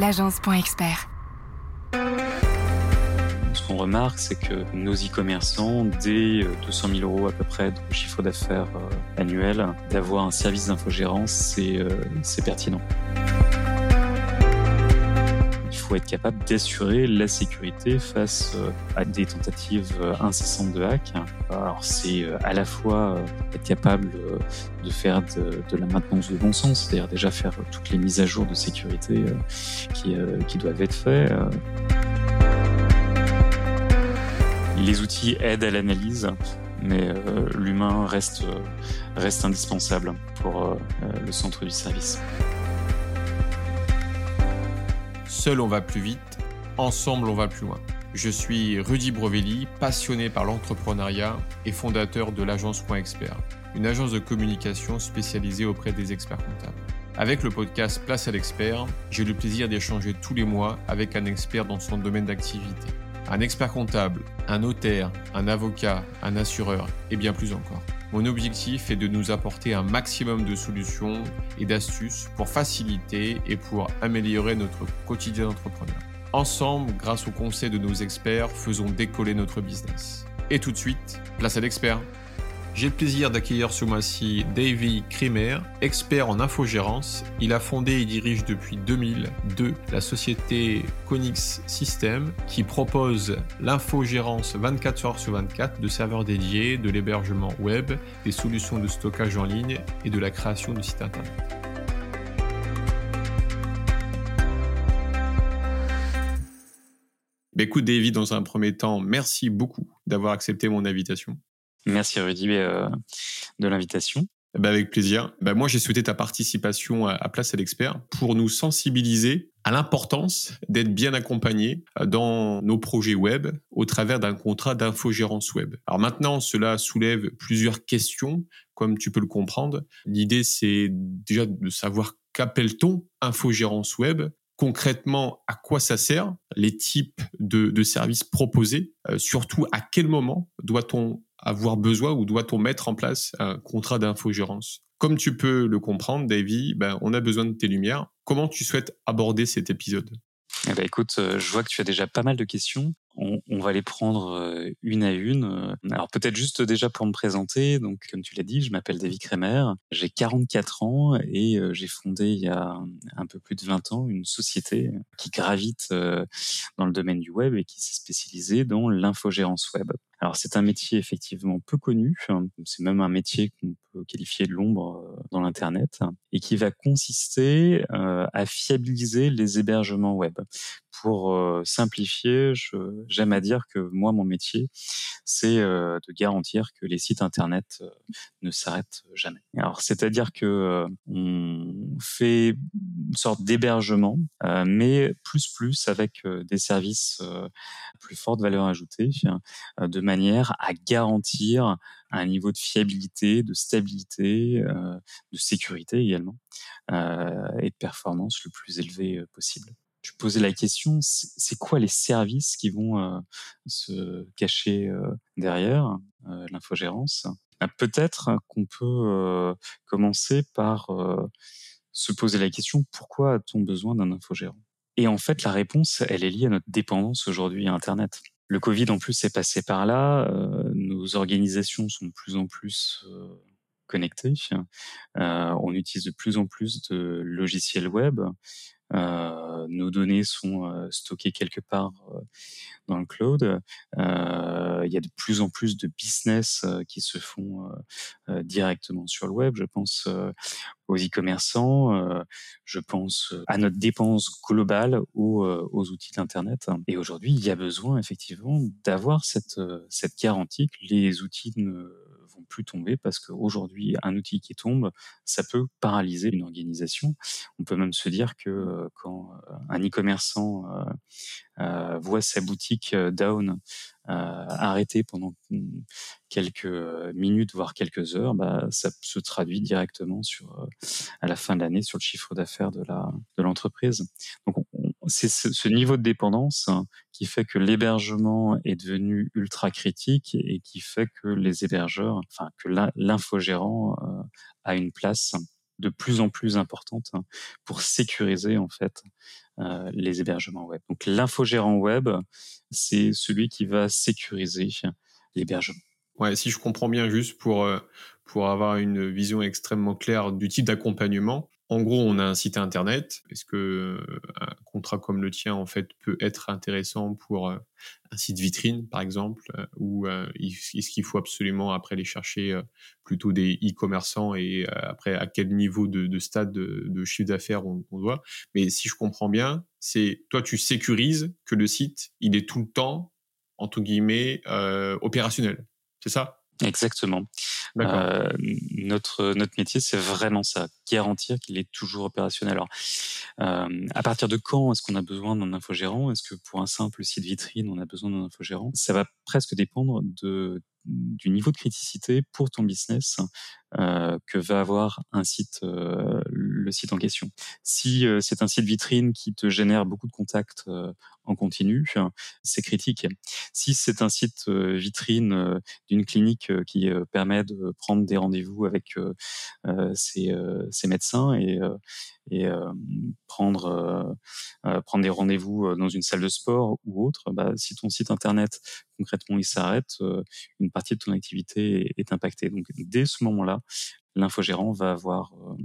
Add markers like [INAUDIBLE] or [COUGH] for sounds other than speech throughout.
l'agence.expert. Ce qu'on remarque, c'est que nos e-commerçants, dès 200 000 euros à peu près de chiffre d'affaires euh, annuel, d'avoir un service d'infogérance, c'est euh, pertinent être capable d'assurer la sécurité face euh, à des tentatives euh, incessantes de hack. Alors c'est euh, à la fois être capable de faire de, la maintenance de bon sens, c'est-à-dire déjà faire toutes les mises à jour de sécurité qui, doivent être faites. Les outils aident à l'analyse, mais l'humain reste indispensable pour le centre du service. Seul on va plus vite, ensemble on va plus loin. Je suis Rudy Brovelli, passionné par l'entrepreneuriat et fondateur de l'agence Point Expert, une agence de communication spécialisée auprès des experts comptables. Avec le podcast Place à l'expert, j'ai le plaisir d'échanger tous les mois avec un expert dans son domaine d'activité. Un expert comptable, un notaire, un avocat, un assureur et bien plus encore. Mon objectif est de nous apporter un maximum de solutions et d'astuces pour faciliter et pour améliorer notre quotidien d'entrepreneur. Ensemble, grâce aux conseils de nos experts, faisons décoller notre business. Et tout de suite, place à l'expert. J'ai le plaisir d'accueillir ce mois-ci Davy Krimer, expert en infogérance. Il a fondé et dirige depuis 2002 la société Conix System qui propose l'infogérance 24 heures sur 24 de serveurs dédiés, de l'hébergement web, des solutions de stockage en ligne et de la création de sites internet. Bah, écoute Davy, dans un premier temps, merci beaucoup d'avoir accepté mon invitation. Merci Rudy euh, de l'invitation. Bah avec plaisir. Bah moi, j'ai souhaité ta participation à, Place à l'expert pour nous sensibiliser à l'importance d'être bien accompagné euh, dans nos projets web au travers d'un contrat d'infogérance web. Alors maintenant, cela soulève plusieurs questions, comme tu peux le comprendre. L'idée, c'est déjà de savoir qu'appelle-t-on infogérance web? Concrètement à quoi ça sert, les types de, services proposés, euh, surtout à quel moment doit-on avoir besoin ou doit-on mettre en place un contrat d'infogérance? Comme tu peux le comprendre, Davy, ben, on a besoin de tes lumières. Comment tu souhaites aborder cet épisode? Eh ben, écoute, euh, je vois que tu as déjà pas mal de questions. On, va les prendre euh, une à une. Euh, alors peut-être juste déjà pour me présenter. Donc comme tu l'as dit, je m'appelle David Kremer. J'ai 44 ans et j'ai fondé il y a un peu plus de 20 ans une société qui gravite dans le domaine du web et qui s'est spécialisée dans l'infogérance web. Alors c'est un métier effectivement peu connu, c'est même un métier qu'on peut qualifier de l'ombre dans l'Internet, et qui va consister à fiabiliser les hébergements web pour euh, simplifier, j'aime à dire que moi, mon métier, c'est euh, de garantir que les sites internet euh, ne s'arrêtent jamais. Alors, c'est-à-dire que on fait une sorte d'hébergement, mais plus plus avec des services plus forte valeur ajoutée, de à garantir un niveau de fiabilité, de stabilité, de sécurité également, et de performance le plus élevé possible. Tu posais la question, c'est quoi les services qui vont euh, se cacher euh, derrière euh, l'infogérance? Bah, Peut-être qu'on peut commencer par se poser la question, pourquoi a-t-on besoin d'un infogérant? Et en fait, la réponse, elle est liée à notre dépendance aujourd'hui à Internet. Le Covid, en plus, est passé par là. nos organisations sont de plus en plus connectées. on utilise de plus en plus de logiciels web. Euh, nos données sont euh, stockées quelque part euh, dans le cloud. il y a de plus en plus de business qui se font directement sur le web. Je pense aux e-commerçants, je pense à notre dépense globale aux, aux outils d'Internet. Et aujourd'hui, il y a besoin effectivement d'avoir cette, cette garantie que les outils ne plus tomber parce qu'aujourd'hui, un outil qui tombe, ça peut paralyser une organisation. On peut même se dire que euh, quand euh, un e-commerçant euh, voit sa boutique down arrêtée pendant quelques minutes, voire quelques heures, bah, ça se traduit directement à la fin de l'année sur le chiffre d'affaires de de l'entreprise. Donc, c'est ce, niveau de dépendance qui fait que l'hébergement est devenu ultra critique et qui fait que les hébergeurs, enfin que l'infogérant euh, a une place de plus en plus importante pour sécuriser en fait les hébergements web. Donc l'infogérant web, c'est celui qui va sécuriser l'hébergement. Ouais, si je comprends bien, juste pour, pour avoir une vision extrêmement claire du type d'accompagnement, en gros, on a un site internet. Est-ce que euh, un contrat comme le tien, en fait, peut être intéressant pour euh, un site vitrine, par exemple, euh, ou est-ce qu'il faut absolument après aller chercher plutôt des e-commerçants et après à quel niveau de, stade de, chiffre d'affaires on, on, doit? Mais si je comprends bien, c'est toi tu sécurises que le site il est tout le temps entre guillemets opérationnel. C'est ça? Exactement. Euh, notre notre métier, c'est vraiment ça, garantir qu'il est toujours opérationnel. Alors, euh, à partir de quand est-ce qu'on a besoin d'un infogérant? Est-ce que pour un simple site vitrine, on a besoin d'un infogérant? Ça va presque dépendre de du niveau de criticité pour ton business euh, que va avoir un site, le site en question. Si euh, c'est un site vitrine qui te génère beaucoup de contacts euh, en continu, c'est critique. Si c'est un site vitrine d'une clinique qui permet de prendre des rendez-vous avec ses, médecins et, prendre prendre des rendez-vous dans une salle de sport ou autre, bah, si ton site internet concrètement il s'arrête, une partie de ton activité est impactée. Donc dès ce moment-là, l'infogérant va avoir, euh,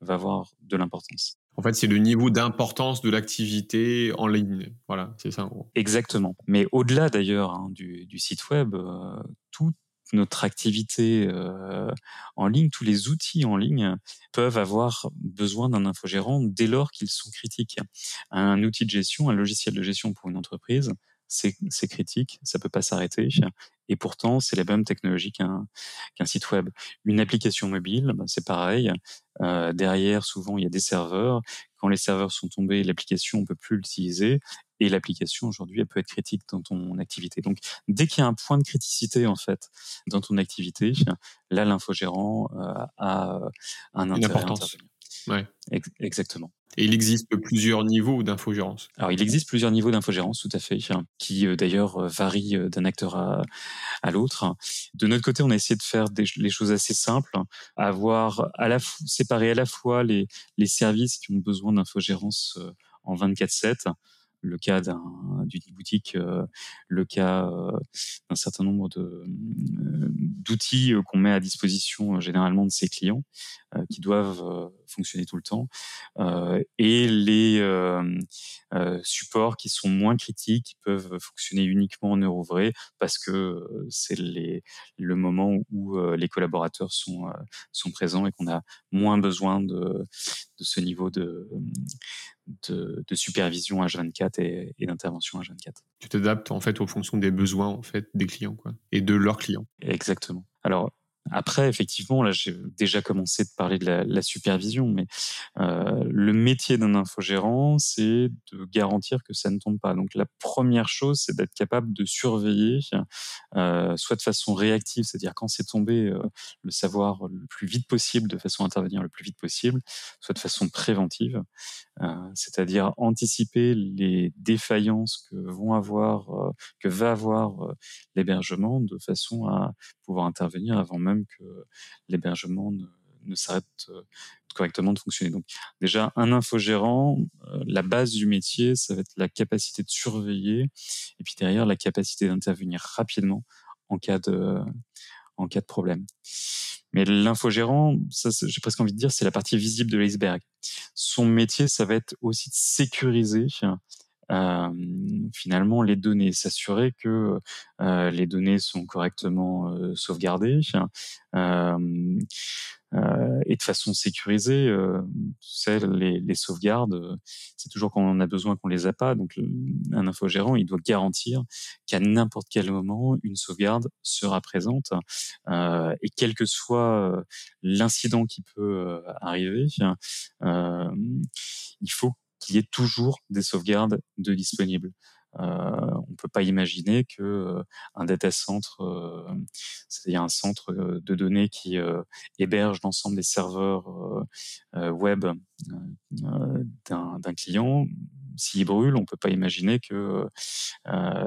va avoir de l'importance. En fait, c'est le niveau d'importance de l'activité en ligne. Voilà, c'est ça Exactement. Mais au-delà d'ailleurs hein, du, site web, euh, toute notre activité euh, en ligne, tous les outils en ligne peuvent avoir besoin d'un infogérant dès lors qu'ils sont critiques. Un outil de gestion, un logiciel de gestion pour une entreprise, c'est critique, ça peut pas s'arrêter. Et pourtant, c'est la même technologie qu'un site web. Une application mobile, ben, c'est pareil. Euh, derrière, souvent, il y a des serveurs. Quand les serveurs sont tombés, l'application, on peut plus l'utiliser. Et l'application, aujourd'hui, elle peut être critique dans ton activité. Donc, dès qu'il y a un point de criticité, en fait, dans ton activité, là, l'infogérant euh, a un intérêt. Ouais. Exactement. Et il existe plusieurs niveaux d'infogérance. Alors, il existe plusieurs niveaux d'infogérance, tout à fait, qui euh, d'ailleurs euh, varient euh, d'un acteur à, l'autre. De notre côté, on a essayé de faire des, les choses assez simples, avoir à à la fois les, les services qui ont besoin d'infogérance en 24/7 le cas d'une boutique, euh, le cas euh, d'un certain nombre euh, d'outils qu'on met à disposition généralement de ses clients qui doivent fonctionner tout le temps. Et les supports qui sont moins critiques qui peuvent fonctionner uniquement en heure ouvrée parce que c'est le moment où les collaborateurs sont sont présents et qu'on a moins besoin de, de ce niveau de de, supervision H24 et, et d'intervention H24. Tu t'adaptes en fait aux fonctions des besoins en fait des clients quoi et de leurs clients. Exactement. Alors après, effectivement, là, j'ai déjà commencé de parler de la, supervision, mais euh, le métier d'un infogérant, c'est de garantir que ça ne tombe pas. Donc, la première chose, c'est d'être capable de surveiller, euh, soit de façon réactive, c'est-à-dire quand c'est tombé, euh, le savoir le plus vite possible, de façon à intervenir le plus vite possible, soit de façon préventive, c'est-à-dire anticiper les défaillances que vont avoir, que va avoir l'hébergement, de façon à pouvoir intervenir avant même que l'hébergement ne, s'arrête euh, correctement de fonctionner. Donc déjà, un infogérant, euh, la base du métier, ça va être la capacité de surveiller, et puis derrière, la capacité d'intervenir rapidement en cas de, en cas de problème. Mais l'infogérant, j'ai presque envie de dire, c'est la partie visible de l'iceberg. Son métier, ça va être aussi de sécuriser finalement les données, s'assurer que les données sont correctement sauvegardées et de façon sécurisée. les, les, sauvegardes, c'est toujours quand on en a besoin qu'on les a pas. Donc un infogérant, il doit garantir qu'à n'importe quel moment, une sauvegarde sera présente et quel que soit l'incident qui peut arriver, il faut qu'il y ait toujours des sauvegardes de disponibles. Euh, on peut pas imaginer que euh, un data center, euh, c'est-à-dire un centre euh, de données qui héberge l'ensemble des serveurs web d'un client, s'il brûle, on peut pas imaginer que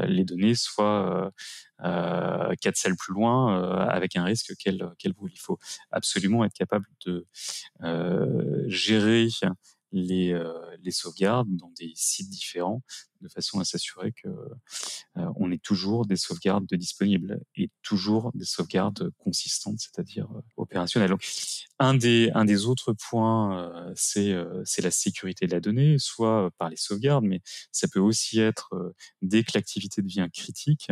les données soient quatre selles plus loin avec un risque qu'elle qu'elle brûle. Il faut absolument être capable de gérer les, les sauvegardes dans des sites différents de façon à s'assurer que euh, on ait toujours des sauvegardes de disponibles et toujours des sauvegardes consistantes, c'est-à-dire euh, opérationnelles. Un des autres points, euh, c'est c'est la sécurité de la donnée, soit par les sauvegardes, mais ça peut aussi être dès que l'activité devient critique,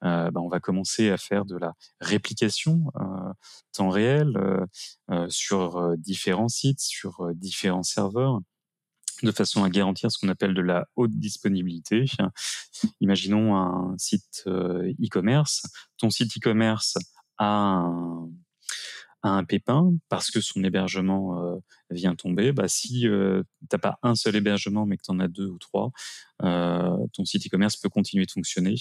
bah, on va commencer à faire de la réplication temps réel sur différents sites, sur différents serveurs de façon à garantir ce qu'on appelle de la haute disponibilité. Imaginons un site euh, e-commerce. Ton site e-commerce a un, pépin parce que son hébergement euh, vient tomber. Bah, si euh, tu n'as pas un seul hébergement mais que tu en as deux ou trois, ton site e-commerce peut continuer de fonctionner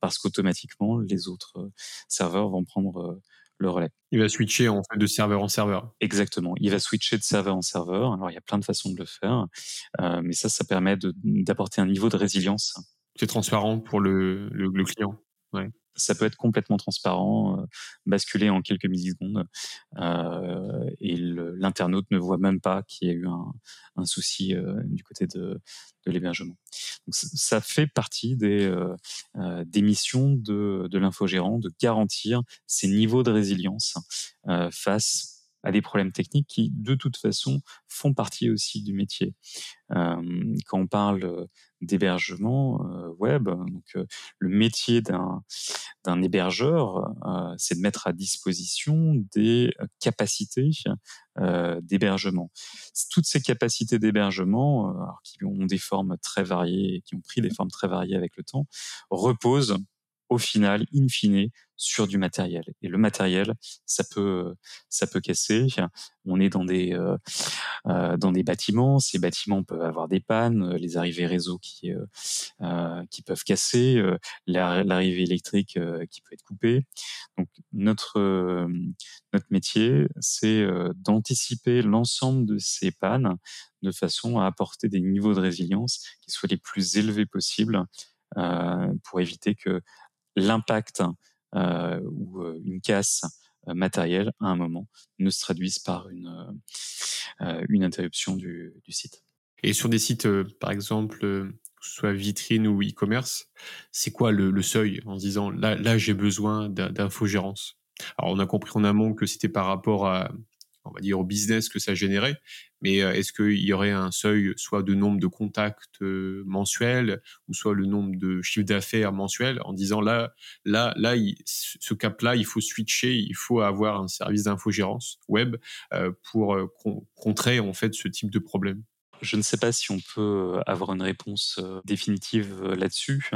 parce qu'automatiquement les autres serveurs vont prendre le relais. Il va switcher en fait de serveur en serveur. Exactement. Il va switcher de serveur en serveur. Alors il y a plein de façons de le faire, euh, mais ça, ça permet d'apporter un niveau de résilience. C'est transparent pour le, le, le client. Ça peut être complètement transparent, euh, basculer en quelques millisecondes, euh, et l'internaute ne voit même pas qu'il y a eu un, souci euh, du côté de, de l'hébergement. Ça fait partie des, euh, des missions de, de l'infogérant de garantir ces niveaux de résilience face des problèmes techniques qui, de toute façon, font partie aussi du métier. Euh, quand on parle d'hébergement euh, web, donc euh, le métier d'un d'un hébergeur, c'est de mettre à disposition des capacités d'hébergement. Toutes ces capacités d'hébergement, qui ont des formes très variées, qui ont pris des formes très variées avec le temps, reposent au final, in fine, sur du matériel. Et le matériel, ça peut, ça peut casser. On est dans des, euh, euh, dans des bâtiments. Ces bâtiments peuvent avoir des pannes, les arrivées réseau qui, euh, qui peuvent casser, l'arrivée électrique qui peut être coupée. Donc notre, notre métier, c'est d'anticiper l'ensemble de ces pannes de façon à apporter des niveaux de résilience qui soient les plus élevés possibles pour éviter que l'impact euh, ou euh, une casse euh, matérielle à un moment ne se traduise par une, une interruption du, site. Et sur des sites, par exemple, soit vitrine ou e-commerce, c'est quoi le, le, seuil en se disant là, là j'ai besoin d'infogérance Alors on a compris en amont que c'était par rapport à, on va dire, au business que ça générait. Mais euh, est-ce qu'il y aurait un seuil, soit de nombre de contacts euh, mensuels, ou soit le nombre de chiffres d'affaires mensuels, en disant là, là, là, ce cap-là, il faut switcher, il faut avoir un service d'infogérance web euh, pour contrer en fait ce type de problème? Je ne sais pas si on peut avoir une réponse définitive là-dessus.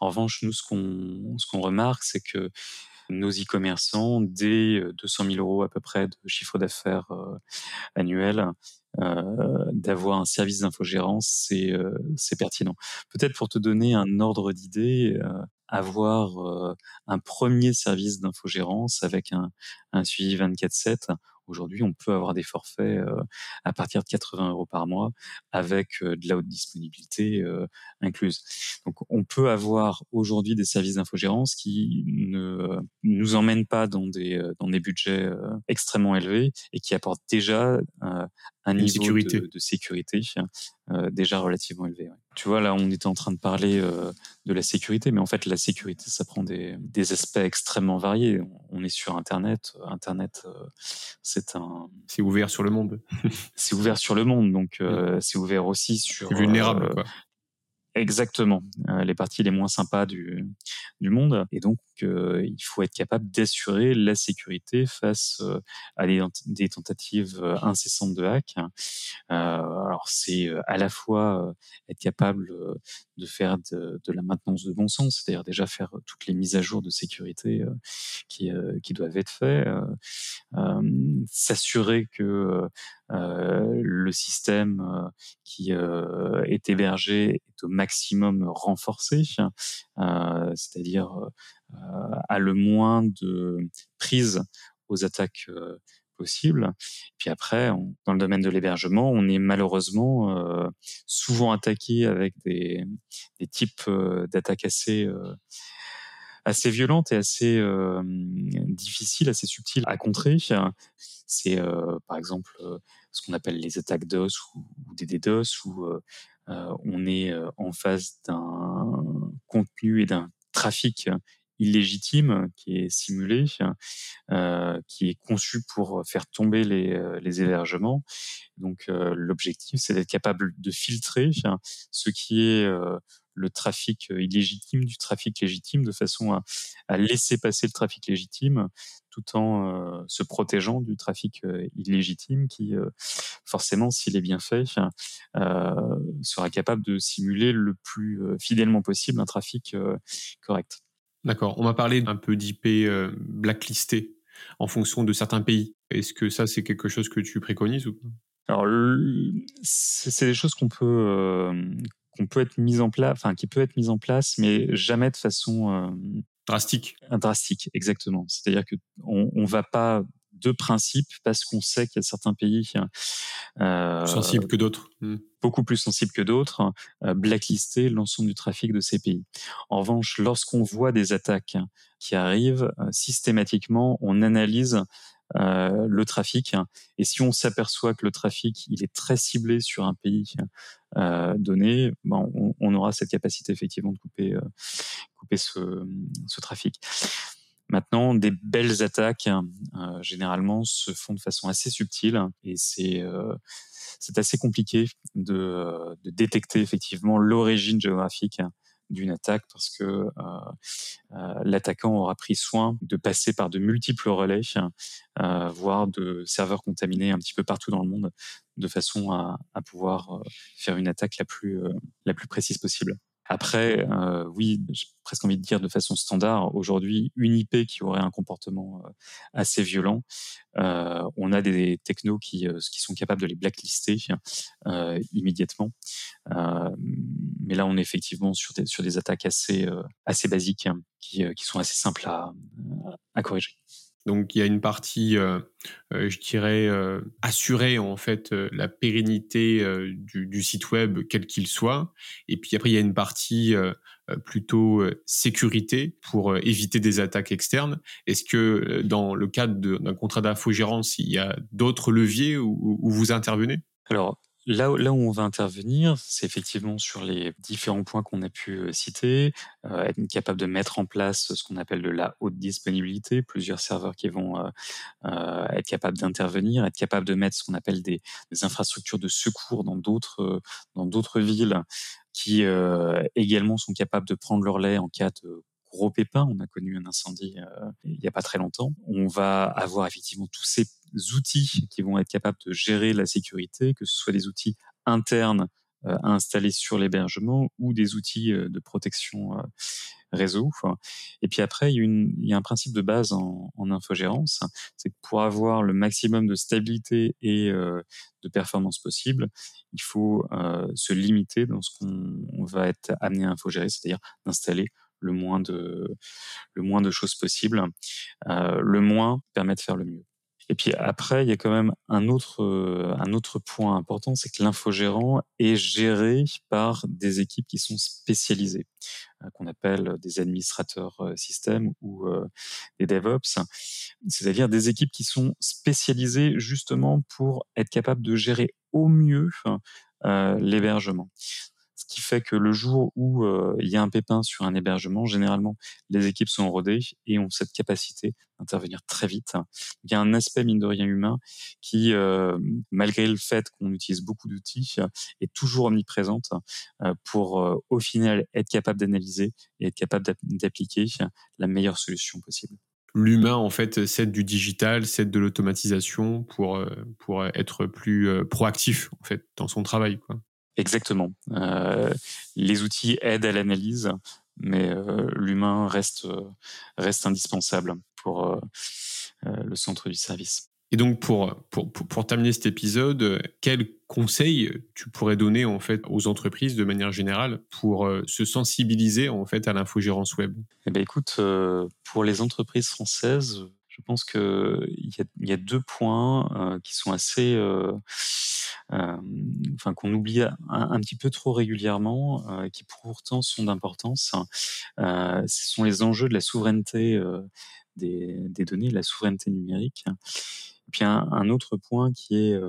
En revanche, nous, ce qu'on ce qu'on remarque, c'est que nos e-commerçants dès 200 000 euros à peu près de chiffre d'affaires euh, annuel. Euh, d'avoir un service d'infogérance, c'est euh, c'est pertinent. Peut-être pour te donner un ordre d'idée, avoir un premier service d'infogérance avec un, un suivi 24/7 Aujourd'hui, on peut avoir des forfaits à partir de 80 euros par mois avec de la haute disponibilité incluse. Donc, on peut avoir aujourd'hui des services d'infogérance qui ne nous emmènent pas dans des dans des budgets extrêmement élevés et qui apportent déjà un niveau sécurité. De, de, sécurité euh, déjà relativement élevé. Ouais. Tu vois, là, on était en train de parler euh, de la sécurité, mais en fait, la sécurité, ça prend des, des aspects extrêmement variés. On est sur Internet. Internet, euh, c'est un... C'est ouvert sur le monde. [LAUGHS] c'est ouvert sur le monde, donc c'est ouvert aussi sur... Vulnérable, quoi. Exactement, les parties les moins sympas du, du monde. Et donc, euh, il faut être capable d'assurer la sécurité face euh, à des, tentatives incessantes de hack. alors, c'est à la fois être capable de faire de, la maintenance de bon sens, c'est-à-dire déjà faire toutes les mises à jour de sécurité qui, doivent être faites, s'assurer que le système qui est hébergé est au maximum renforcé, euh, c'est-à-dire euh, à le moins de prise aux attaques possible. Puis après, dans le domaine de l'hébergement, on est malheureusement souvent attaqué avec des, types d'attaques assez violentes et assez difficiles, assez subtiles à contrer. C'est par exemple ce qu'on appelle les attaques DOS ou, ou des DDoS, où on est en face d'un contenu et d'un trafic illégitime qui est simulé, euh, qui est conçu pour faire tomber les, euh, les hébergements. Donc euh, l'objectif, c'est d'être capable de filtrer ce qui est euh, le trafic illégitime du trafic légitime, de façon à, à laisser passer le trafic légitime tout en se protégeant du trafic illégitime qui, forcément, s'il est bien fait, sera capable de simuler le plus fidèlement possible un trafic correct. D'accord. On m'a parlé d'un peu d'IP euh, blacklisté en fonction de certains pays. Est-ce que ça, c'est quelque chose que tu préconises ou pas? Alors, c'est des choses qu'on peut euh, qu'on peut être mise en place, enfin qui peut être mise en place, mais jamais de façon euh, drastique. Drastique, exactement. C'est-à-dire que on, on va pas de principe parce qu'on sait qu'il y a certains pays euh, sensibles que d'autres, hmm. beaucoup plus sensibles que d'autres, euh, blacklister l'ensemble du trafic de ces pays. En revanche, lorsqu'on voit des attaques qui arrivent, euh, systématiquement, on analyse euh, le trafic. Et si on s'aperçoit que le trafic il est très ciblé sur un pays euh, donné, ben on, on, aura cette capacité effectivement de couper, euh, couper ce, ce trafic. Maintenant, des belles attaques, euh, généralement, se font de façon assez subtile et c'est euh, assez compliqué de, euh, de détecter effectivement l'origine géographique d'une attaque parce que l'attaquant aura pris soin de passer par de multiples relais, voire de serveurs contaminés un petit peu partout dans le monde, de façon à, pouvoir faire une attaque la plus précise possible. Après, euh, oui, j'ai presque envie de dire de façon standard, aujourd'hui, une IP qui aurait un comportement euh, assez violent, euh, on a des technos qui, euh, qui sont capables de les blacklister euh, immédiatement. mais là, on est effectivement sur des, sur des attaques assez, assez basiques qui, qui sont assez simples à, à corriger. Donc il y a une partie, euh, euh, je dirais, euh, assurer en fait la pérennité du, site web quel qu'il soit. Et puis après il y a une partie plutôt sécurité pour éviter des attaques externes. Est-ce que dans le cadre d'un contrat d'infogérance, il y a d'autres leviers où, où vous intervenez? Alors Là, où on va intervenir, c'est effectivement sur les différents points qu'on a pu citer, euh, être capable de mettre en place ce qu'on appelle de la haute disponibilité, plusieurs serveurs qui vont être capables d'intervenir, être capable de mettre ce qu'on appelle des, infrastructures de secours dans d'autres dans d'autres villes qui également sont capables de prendre leur lait en cas de gros pépin. On a connu un incendie euh, il n'y a pas très longtemps. On va avoir effectivement tous ces outils qui vont être capables de gérer la sécurité, que ce soit des outils internes euh, à installer sur l'hébergement ou des outils euh, de protection euh, réseau. Et puis après, il y, a il y a un principe de base en, en infogérance, c'est que pour avoir le maximum de stabilité et de performance possible, il faut se limiter dans ce qu'on va être amené à infogérer, c'est-à-dire d'installer le moins de choses possible. Euh, le moins permet de faire le mieux. Et puis après, il y a quand même un autre autre point important, c'est que l'infogérant est géré par des équipes qui sont spécialisées, euh, qu'on appelle des administrateurs euh, système ou euh, des DevOps, c'est-à-dire des équipes qui sont spécialisées justement pour être capables de gérer au mieux euh, l'hébergement ce qui fait que le jour où euh, il y a un pépin sur un hébergement, généralement, les équipes sont rodées et ont cette capacité d'intervenir très vite. Il y a un aspect, mine de rien, humain qui, euh, malgré le fait qu'on utilise beaucoup d'outils, est toujours omniprésente euh, pour, au final, être capable d'analyser et être capable d'appliquer la meilleure solution possible l'humain en fait c'est du digital, c'est de l'automatisation pour pour être plus proactif en fait dans son travail quoi. Exactement. Euh, les outils aident à l'analyse, mais euh, l'humain reste, reste indispensable pour euh, euh, le centre du service. Et donc, pour, pour, pour, terminer cet épisode, quels conseils tu pourrais donner en fait aux entreprises de manière générale pour se sensibiliser en fait à l'infogérance web? Eh ben, écoute, pour les entreprises françaises, Je pense qu'il y a, deux points qui sont assez, enfin qu'on oublie un, petit peu trop régulièrement, qui pourtant sont d'importance. ce sont les enjeux de la souveraineté des, des, données, la souveraineté numérique. Et puis un, autre point qui est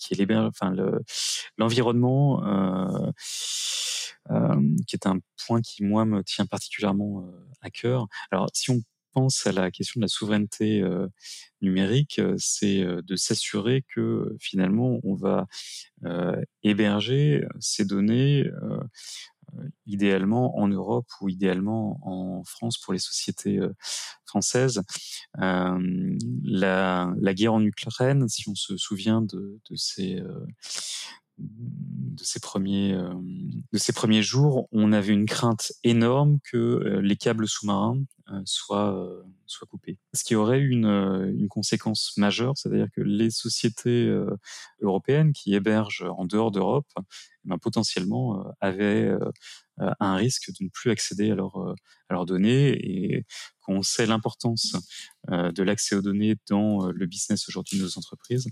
qui est enfin l'environnement, qui est un point qui moi me tient particulièrement à cœur. Alors si on pense à la question de la souveraineté numérique, c'est de s'assurer que finalement on va héberger ces données idéalement en Europe ou idéalement en France pour les sociétés françaises. la, guerre en Ukraine, si on se souvient de ces de ces premiers de ces premiers jours, on avait une crainte énorme que les câbles sous-marins soient soient coupés. Ce qui aurait une une conséquence majeure, c'est-à-dire que les sociétés européennes qui hébergent en dehors d'Europe, ben, potentiellement avaient un risque de ne plus accéder à, leur, à leurs données et qu'on sait l'importance de l'accès aux données dans le business aujourd'hui de nos entreprises,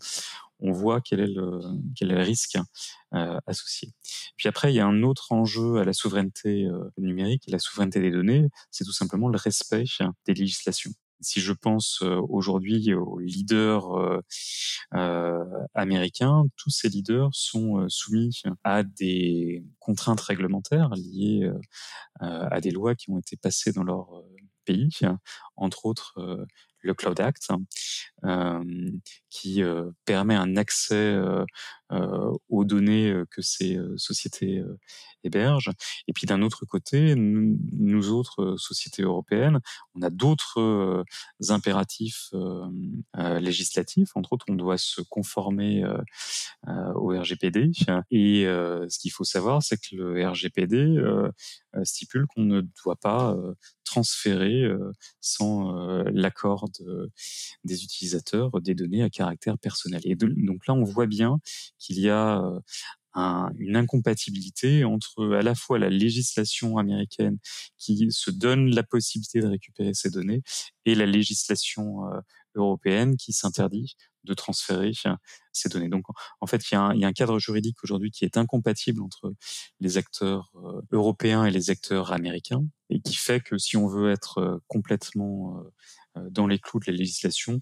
on voit quel est le, risque associé. Puis après, il y a un autre enjeu à la souveraineté numérique la souveraineté des données, c'est tout simplement le respect des législations si je pense aujourd'hui aux leaders américains, tous ces leaders sont soumis à des contraintes réglementaires liées à des lois qui ont été passées dans leur pays, entre autres le Cloud Act, qui permet un accès que ces sociétés hébergent. Et puis d'un autre côté, nous, autres sociétés européennes, on a d'autres impératifs législatifs. Entre autres, on doit se conformer au RGPD. Et ce qu'il faut savoir, c'est que le RGPD stipule qu'on ne doit pas transférer sans l'accord des utilisateurs des données à caractère personnel. Et donc là, on voit bien qu'il y a une incompatibilité entre à la fois la législation américaine qui se donne la possibilité de récupérer ces données et la législation européenne qui s'interdit de transférer ces données. Donc, en fait, il y a un, cadre juridique aujourd'hui qui est incompatible entre les acteurs européens et les acteurs américains, et qui fait que si on veut être complètement dans les clous de la législation,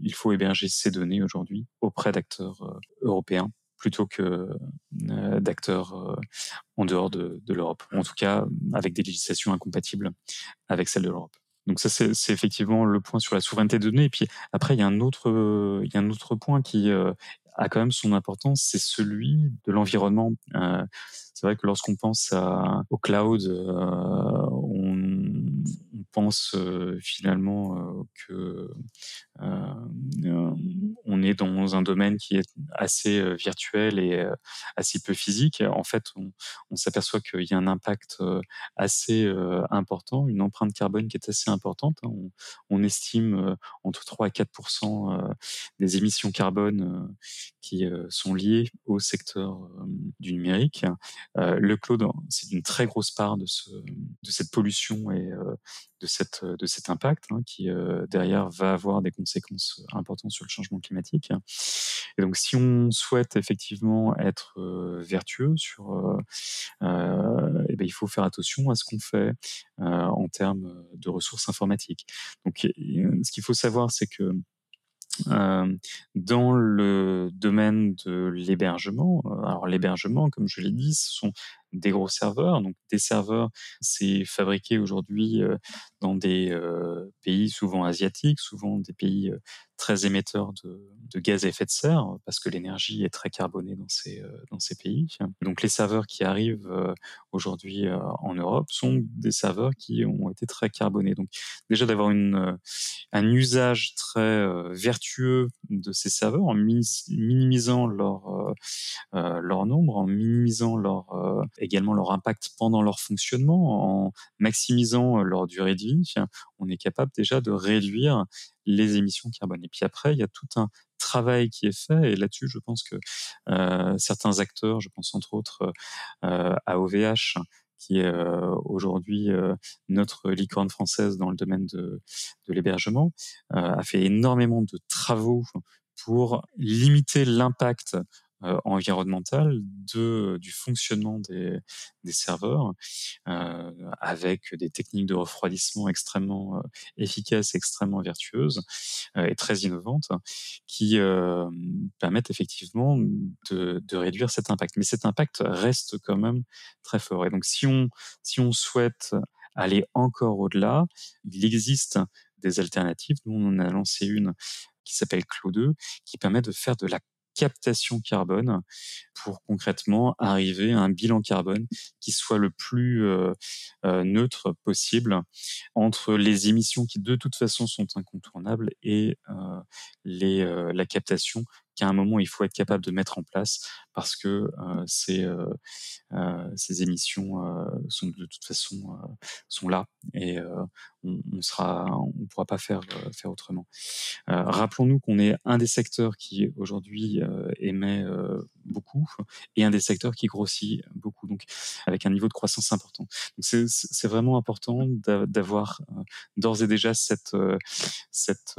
il faut héberger ces données aujourd'hui auprès d'acteurs européens plutôt que d'acteurs en dehors de, de l'Europe, en tout cas avec des législations incompatibles avec celles de l'Europe. Donc ça, c'est effectivement le point sur la souveraineté de données. Et puis après, il y a un autre, il y a un autre point qui a quand même son importance, c'est celui de l'environnement. Euh, c'est vrai que lorsqu'on pense au cloud, euh, on, pense euh, finalement que on est dans un domaine qui est assez virtuel et assez peu physique. En fait, on, s'aperçoit qu'il y a un impact assez important, une empreinte carbone qui est assez importante. Hein. On, estime entre 3 à 4% des émissions carbone qui sont liés au secteur du numérique. le cloud, c'est une très grosse part de, ce, de cette pollution et de, cette, de cet impact hein, qui, derrière, va avoir des conséquences importantes sur le changement climatique. Et donc, si on souhaite effectivement être vertueux sur, eh ben, il faut faire attention à ce qu'on fait en termes de ressources informatiques. Donc, ce qu'il faut savoir, c'est que euh, dans le domaine de l'hébergement, euh, alors l'hébergement, comme je l'ai dit, ce sont des gros serveurs. Donc des serveurs, c'est fabriqué aujourd'hui euh, dans des pays souvent asiatiques, souvent des pays très émetteurs de, de, gaz à effet de serre, parce que l'énergie est très carbonée dans ces, dans ces pays. Donc les serveurs qui arrivent aujourd'hui en Europe sont des serveurs qui ont été très carbonés. Donc déjà d'avoir un usage très vertueux de ces serveurs en minimisant leur, leur nombre, en minimisant leur également leur impact pendant leur fonctionnement, en maximisant leur durée de vie, on est capable déjà de réduire les émissions carbone. Et puis après, il y a tout un travail qui est fait, et là-dessus, je pense que euh, certains acteurs, je pense entre autres euh, à OVH, qui est aujourd'hui notre licorne française dans le domaine de, de l'hébergement, a fait énormément de travaux pour limiter l'impact euh, environnementale du fonctionnement des, serveurs euh, avec des techniques de refroidissement extrêmement euh, efficaces, extrêmement vertueuses euh, et très innovantes qui permettent effectivement de, de, réduire cet impact. Mais cet impact reste quand même très fort. Et donc si on, si on souhaite aller encore au-delà, il existe des alternatives. Nous, on en a lancé une qui s'appelle Clo2, qui permet de faire de la captation carbone pour concrètement arriver à un bilan carbone qui soit le plus euh, euh, neutre possible entre les émissions qui de toute façon sont incontournables et euh, la captation qu'à un moment il faut être capable de mettre en place parce que euh, ces, euh, euh, ces émissions sont de toute façon sont là et on, on, sera on pourra pas faire faire autrement. Rappelons-nous qu'on est un des secteurs qui aujourd'hui émet beaucoup et un des secteurs qui grossit beaucoup donc avec un niveau de croissance important. C'est vraiment important d'avoir d'ores et déjà cette cette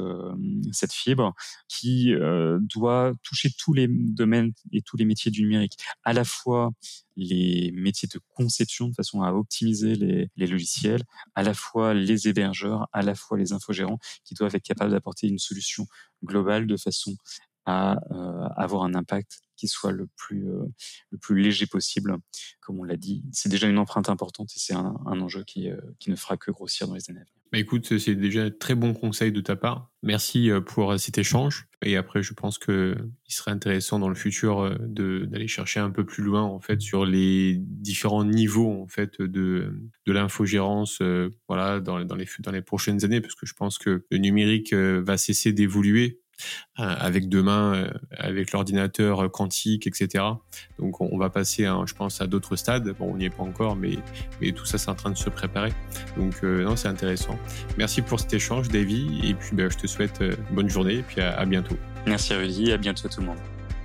cette fibre qui doit toucher tous les domaines et tous les métiers du numérique, à la fois les métiers de conception de façon à optimiser les, les, logiciels, à la fois les hébergeurs, à la fois les infogérants qui doivent être capables d'apporter une solution globale de façon à euh, avoir un impact qui soit le plus, euh, le plus léger possible. Comme on l'a dit, c'est déjà une empreinte importante et c'est un, enjeu qui, euh, qui ne fera que grossir dans les années à venir. Bah écoute, c'est déjà un très bon conseil de ta part. Merci pour cet échange. Et après, je pense que il serait intéressant dans le futur d'aller chercher un peu plus loin en fait sur les différents niveaux en fait de de l'infogérance, voilà, dans, dans les dans les prochaines années, parce que je pense que le numérique va cesser d'évoluer avec demain, euh, avec l'ordinateur quantique, etc. Donc on va passer, hein, je pense, à d'autres stades. Bon, on n'y est pas encore, mais, mais tout ça, c'est en train de se préparer. Donc euh, non, c'est intéressant. Merci pour cet échange, Davy, et puis ben, je te souhaite bonne journée, et puis à, à bientôt. Merci Rudy, à bientôt tout le monde.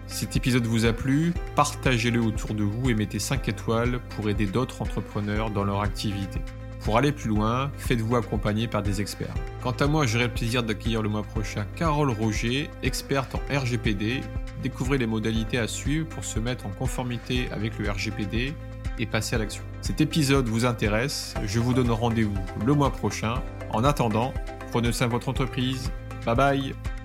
Cet épisode vous a plu, partagez-le autour de vous et mettez 5 étoiles pour aider d'autres entrepreneurs dans leur activité. Pour aller plus loin, faites-vous accompagner par des experts. Quant à moi, j'aurai le plaisir d'accueillir le mois prochain Carole Roger, experte en RGPD. Découvrez les modalités à suivre pour se mettre en conformité avec le RGPD et passer à l'action. Cet épisode vous intéresse, je vous donne rendez-vous le mois prochain. En attendant, prenez soin de votre entreprise. Bye bye